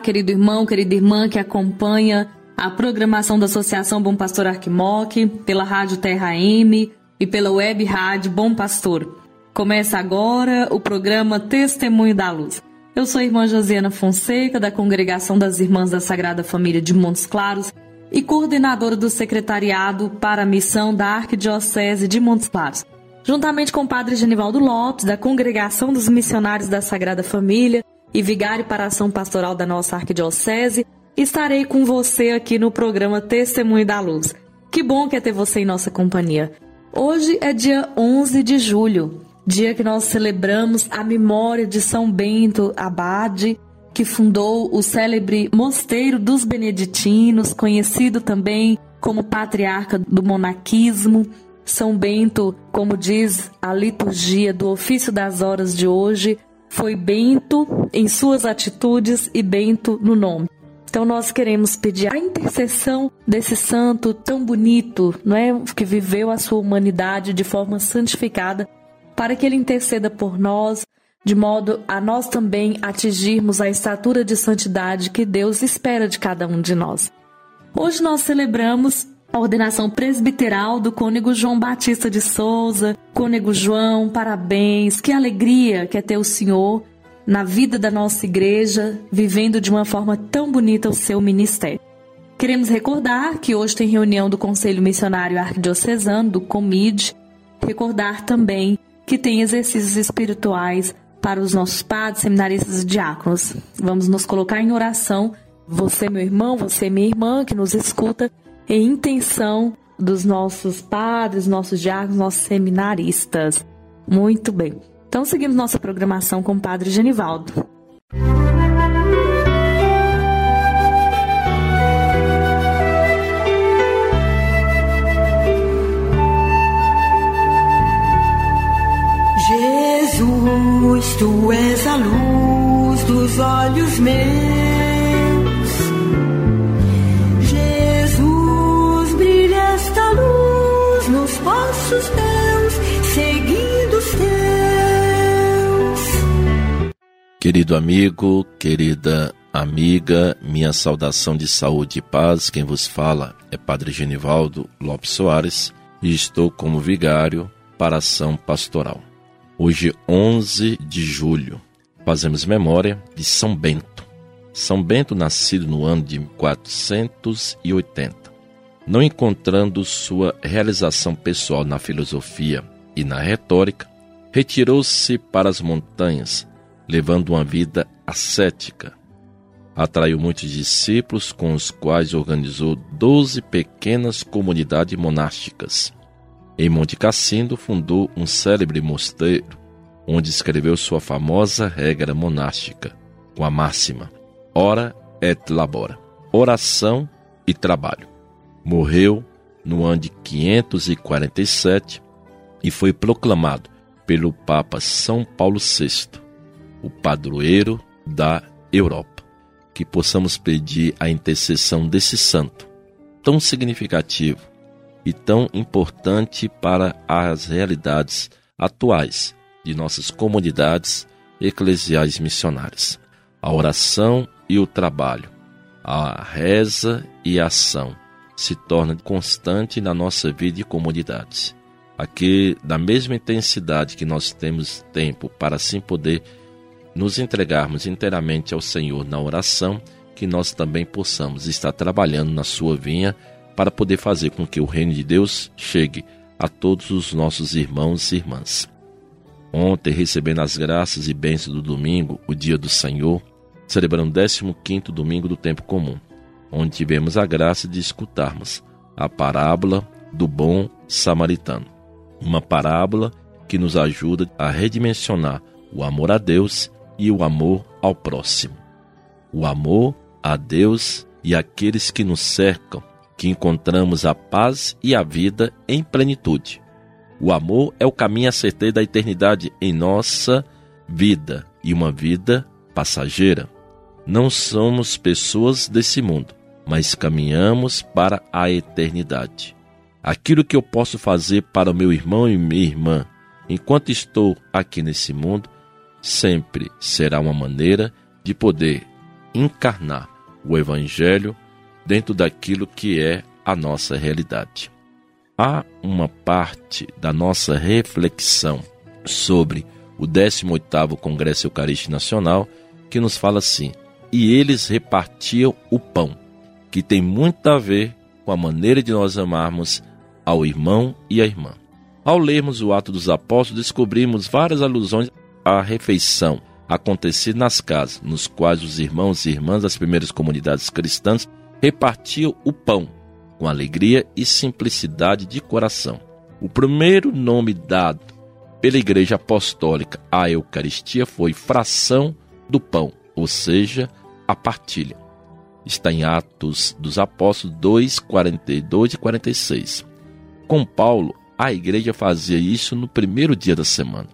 Querido irmão, querida irmã que acompanha a programação da Associação Bom Pastor Arquimoc, pela Rádio Terra M e pela web rádio Bom Pastor. Começa agora o programa Testemunho da Luz. Eu sou a irmã Josiana Fonseca, da Congregação das Irmãs da Sagrada Família de Montes Claros e coordenadora do Secretariado para a Missão da Arquidiocese de Montes Claros. Juntamente com o Padre Genivaldo Lopes, da Congregação dos Missionários da Sagrada Família e vigário para a ação pastoral da nossa arquidiocese, estarei com você aqui no programa Testemunho da Luz. Que bom que é ter você em nossa companhia. Hoje é dia 11 de julho, dia que nós celebramos a memória de São Bento Abade, que fundou o célebre Mosteiro dos Beneditinos, conhecido também como patriarca do monaquismo. São Bento, como diz a liturgia do ofício das horas de hoje, foi Bento em suas atitudes e Bento no nome. Então nós queremos pedir a intercessão desse santo tão bonito, não é, que viveu a sua humanidade de forma santificada, para que ele interceda por nós, de modo a nós também atingirmos a estatura de santidade que Deus espera de cada um de nós. Hoje nós celebramos a ordenação presbiteral do cônego João Batista de Souza. Cônego João, parabéns, que alegria que é ter o senhor na vida da nossa igreja, vivendo de uma forma tão bonita o seu ministério. Queremos recordar que hoje tem reunião do Conselho Missionário Arquidiocesano, do COMID. Recordar também que tem exercícios espirituais para os nossos padres, seminaristas e diáconos. Vamos nos colocar em oração, você, meu irmão, você, minha irmã, que nos escuta, em intenção dos nossos padres, nossos diáconos, nossos seminaristas. Muito bem. Então seguimos nossa programação com o Padre Genivaldo. Jesus, tu és a luz dos olhos meus. Passos teus, seguindo os teus. Querido amigo, querida amiga, minha saudação de saúde e paz. Quem vos fala é Padre Genivaldo Lopes Soares e estou como vigário para a ação pastoral. Hoje, 11 de julho, fazemos memória de São Bento. São Bento, nascido no ano de 480, não encontrando sua realização pessoal na filosofia e na retórica, retirou-se para as montanhas, levando uma vida ascética. Atraiu muitos discípulos, com os quais organizou doze pequenas comunidades monásticas. Em Monte Cassino fundou um célebre mosteiro, onde escreveu sua famosa regra monástica, com a máxima: ora et labora, oração e trabalho. Morreu no ano de 547 e foi proclamado pelo Papa São Paulo VI, o padroeiro da Europa. Que possamos pedir a intercessão desse santo, tão significativo e tão importante para as realidades atuais de nossas comunidades eclesiais missionárias. A oração e o trabalho, a reza e a ação se tornam constante na nossa vida e comunidades. Aqui, da mesma intensidade que nós temos tempo para assim poder nos entregarmos inteiramente ao Senhor na oração, que nós também possamos estar trabalhando na sua vinha para poder fazer com que o reino de Deus chegue a todos os nossos irmãos e irmãs. Ontem, recebendo as graças e bênçãos do domingo, o dia do Senhor, celebrando o 15 domingo do tempo comum, onde tivemos a graça de escutarmos a parábola do bom samaritano. Uma parábola que nos ajuda a redimensionar o amor a Deus e o amor ao próximo. O amor a Deus e àqueles que nos cercam, que encontramos a paz e a vida em plenitude. O amor é o caminho a certeza da eternidade em nossa vida e uma vida passageira. Não somos pessoas desse mundo, mas caminhamos para a eternidade. Aquilo que eu posso fazer para o meu irmão e minha irmã enquanto estou aqui nesse mundo, sempre será uma maneira de poder encarnar o Evangelho dentro daquilo que é a nossa realidade. Há uma parte da nossa reflexão sobre o 18º Congresso Eucarístico Nacional que nos fala assim: "E eles repartiam o pão", que tem muito a ver com a maneira de nós amarmos ao irmão e à irmã. Ao lermos o Ato dos Apóstolos, descobrimos várias alusões à refeição acontecida nas casas, nos quais os irmãos e irmãs das primeiras comunidades cristãs repartiam o pão com alegria e simplicidade de coração. O primeiro nome dado pela Igreja Apostólica à Eucaristia foi fração do pão, ou seja, a partilha. Está em Atos dos Apóstolos 2, 42 e 46. Com Paulo, a igreja fazia isso no primeiro dia da semana.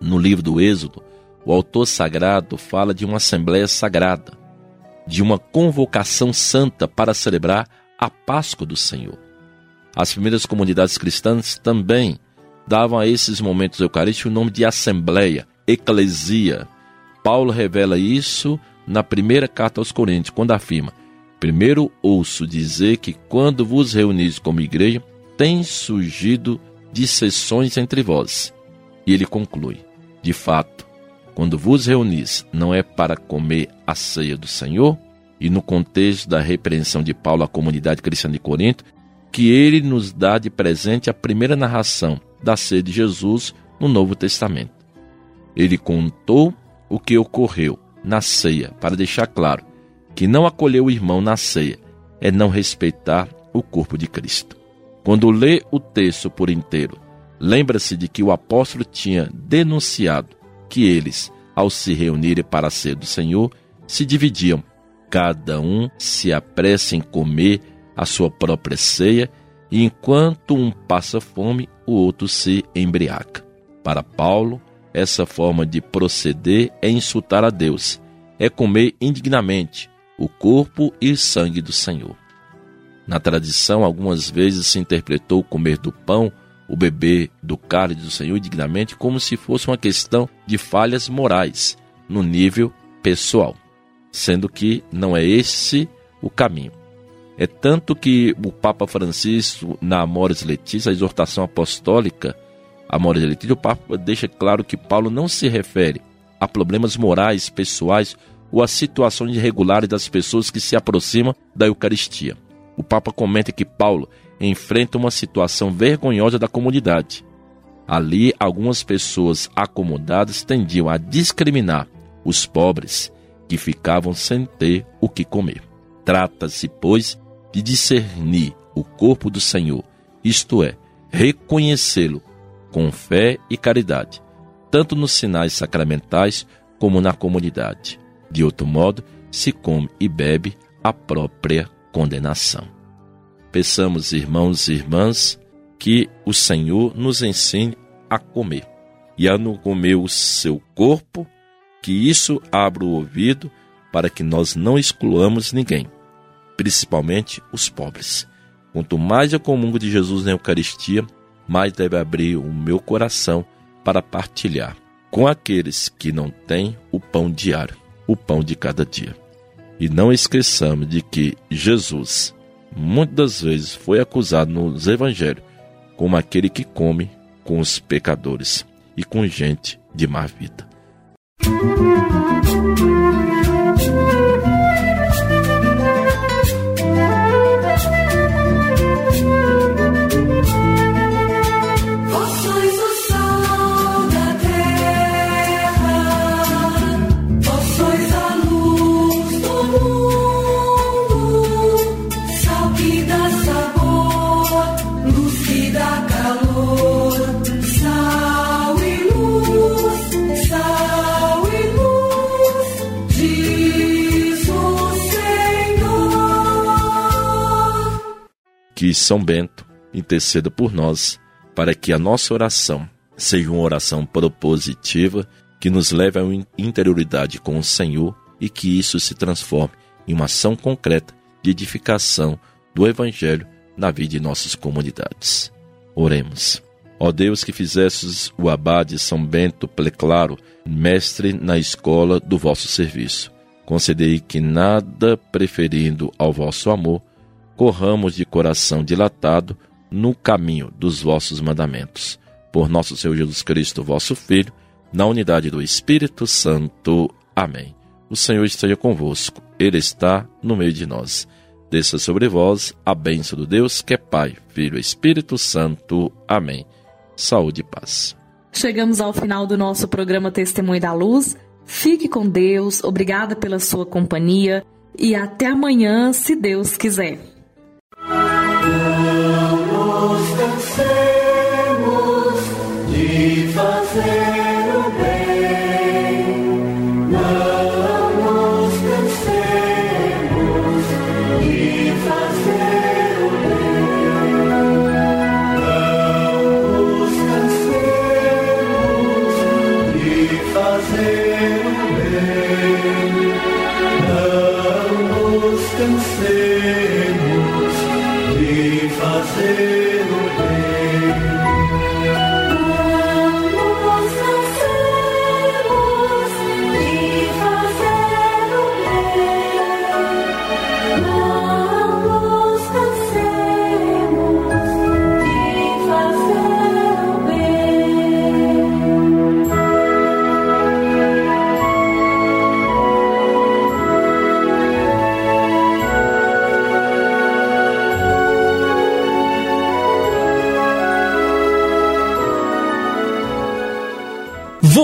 No livro do Êxodo, o autor sagrado fala de uma assembleia sagrada, de uma convocação santa para celebrar a Páscoa do Senhor. As primeiras comunidades cristãs também davam a esses momentos eucarísticos o nome de assembleia, eclesia. Paulo revela isso na primeira carta aos Coríntios, quando afirma: Primeiro ouço dizer que quando vos reunis como igreja, tem surgido dissessões entre vós. E ele conclui: De fato, quando vos reunis, não é para comer a ceia do Senhor? E no contexto da repreensão de Paulo à comunidade cristã de Corinto, que ele nos dá de presente a primeira narração da ceia de Jesus no Novo Testamento. Ele contou o que ocorreu na ceia, para deixar claro que não acolher o irmão na ceia é não respeitar o corpo de Cristo. Quando lê o texto por inteiro, lembra-se de que o apóstolo tinha denunciado que eles, ao se reunirem para ser do Senhor, se dividiam. Cada um se apressa em comer a sua própria ceia, e enquanto um passa fome, o outro se embriaga. Para Paulo, essa forma de proceder é insultar a Deus, é comer indignamente o corpo e sangue do Senhor. Na tradição, algumas vezes se interpretou comer do pão, o beber do cálice do Senhor dignamente como se fosse uma questão de falhas morais no nível pessoal, sendo que não é esse o caminho. É tanto que o Papa Francisco, na Amoris Letícia, a exortação apostólica, Amoris Letícia, o Papa deixa claro que Paulo não se refere a problemas morais, pessoais ou a situações irregulares das pessoas que se aproximam da Eucaristia o Papa comenta que Paulo enfrenta uma situação vergonhosa da comunidade. Ali, algumas pessoas acomodadas tendiam a discriminar os pobres que ficavam sem ter o que comer. Trata-se, pois, de discernir o corpo do Senhor, isto é, reconhecê-lo com fé e caridade, tanto nos sinais sacramentais como na comunidade. De outro modo, se come e bebe a própria condenação. Peçamos, irmãos e irmãs, que o Senhor nos ensine a comer e a não comer o seu corpo, que isso abra o ouvido para que nós não excluamos ninguém, principalmente os pobres. Quanto mais eu comungo de Jesus na Eucaristia, mais deve abrir o meu coração para partilhar com aqueles que não têm o pão diário, o pão de cada dia. E não esqueçamos de que Jesus, muitas vezes, foi acusado nos evangelhos como aquele que come com os pecadores e com gente de má vida. que São Bento interceda por nós, para que a nossa oração seja uma oração propositiva que nos leve uma interioridade com o Senhor e que isso se transforme em uma ação concreta de edificação do Evangelho na vida de nossas comunidades. Oremos. Ó Deus que fizestes o abade São Bento Pleclaro, mestre na escola do vosso serviço, concedei que nada preferindo ao vosso amor, corramos de coração dilatado no caminho dos vossos mandamentos. Por nosso Senhor Jesus Cristo, vosso Filho, na unidade do Espírito Santo. Amém. O Senhor esteja convosco, Ele está no meio de nós. Desça sobre vós a bênção do Deus, que é Pai, Filho e Espírito Santo. Amém. Saúde e paz. Chegamos ao final do nosso programa Testemunho da Luz. Fique com Deus, obrigada pela sua companhia e até amanhã, se Deus quiser. Nos